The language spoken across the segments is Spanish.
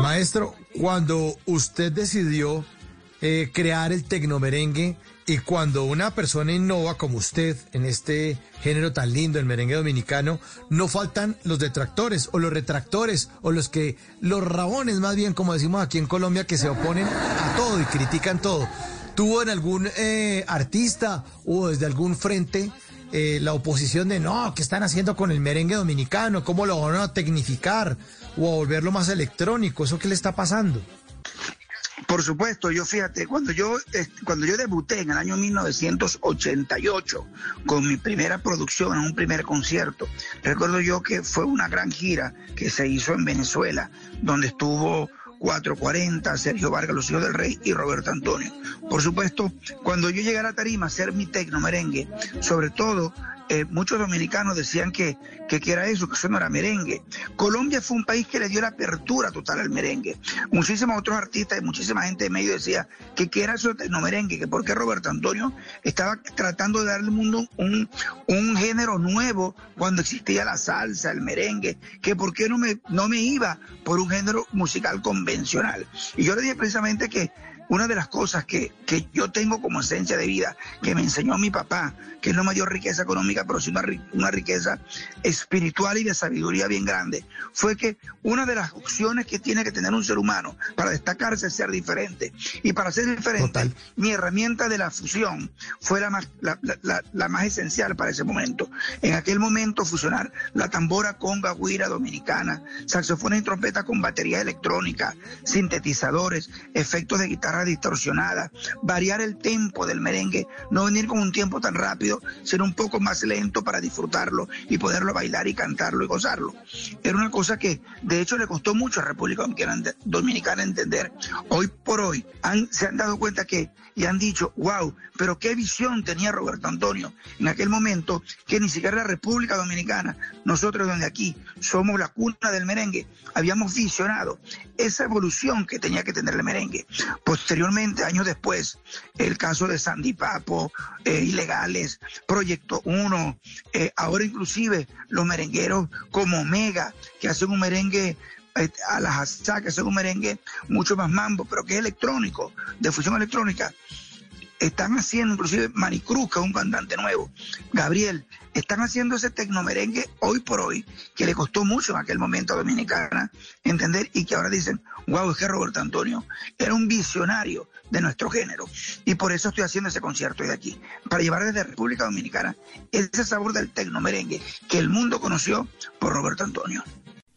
Maestro, cuando usted decidió eh, crear el tecnomerengue y cuando una persona innova como usted en este género tan lindo, el merengue dominicano, no faltan los detractores o los retractores o los que, los rabones más bien, como decimos aquí en Colombia, que se oponen a todo y critican todo. ¿Tuvo en algún eh, artista o desde algún frente eh, la oposición de no, ¿qué están haciendo con el merengue dominicano? ¿Cómo lo van a tecnificar o a volverlo más electrónico? ¿Eso qué le está pasando? Por supuesto, yo fíjate, cuando yo, eh, cuando yo debuté en el año 1988 con mi primera producción, en un primer concierto, recuerdo yo que fue una gran gira que se hizo en Venezuela, donde estuvo 440, Sergio Vargas, Los Hijos del Rey y Roberto Antonio. Por supuesto, cuando yo llegué a tarima a hacer mi tecno merengue, sobre todo eh, muchos dominicanos decían que, que, era eso, que eso no era merengue. Colombia fue un país que le dio la apertura total al merengue. Muchísimos otros artistas y muchísima gente de medio decía que, que era eso no merengue, que porque Roberto Antonio estaba tratando de darle al mundo un, un género nuevo cuando existía la salsa, el merengue, que por qué no me, no me iba por un género musical convencional. Y yo le dije precisamente que una de las cosas que, que, yo tengo como esencia de vida, que me enseñó mi papá, que es no mayor riqueza económica, pero sí una, una, riqueza espiritual y de sabiduría bien grande, fue que una de las opciones que tiene que tener un ser humano para destacarse es ser diferente. Y para ser diferente, Total. mi herramienta de la fusión fue la más, la, la, la, más esencial para ese momento. En aquel momento, fusionar la tambora conga, guira dominicana, saxofones y trompeta con batería electrónica, sintetizadores, efectos de guitarra distorsionada, variar el tempo del merengue, no venir con un tiempo tan rápido, ser un poco más lento para disfrutarlo y poderlo bailar y cantarlo y gozarlo. Era una cosa que de hecho le costó mucho a República Dominicana entender. Hoy por hoy han, se han dado cuenta que y han dicho, wow, pero qué visión tenía Roberto Antonio en aquel momento que ni siquiera la República Dominicana, nosotros donde aquí somos la cuna del merengue, habíamos visionado esa evolución que tenía que tener el merengue. Posteriormente, años después, el caso de Sandy Papo, eh, Ilegales, Proyecto 1, eh, ahora inclusive los merengueros como Omega, que hacen un merengue a las que hacen un merengue mucho más mambo, pero que es electrónico, de fusión electrónica. Están haciendo, inclusive Manicruz, que es un cantante nuevo, Gabriel, están haciendo ese tecnomerengue hoy por hoy, que le costó mucho en aquel momento a Dominicana entender y que ahora dicen, wow, es que Roberto Antonio era un visionario de nuestro género. Y por eso estoy haciendo ese concierto de aquí, para llevar desde República Dominicana ese sabor del tecnomerengue que el mundo conoció por Roberto Antonio.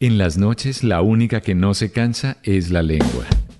En las noches la única que no se cansa es la lengua.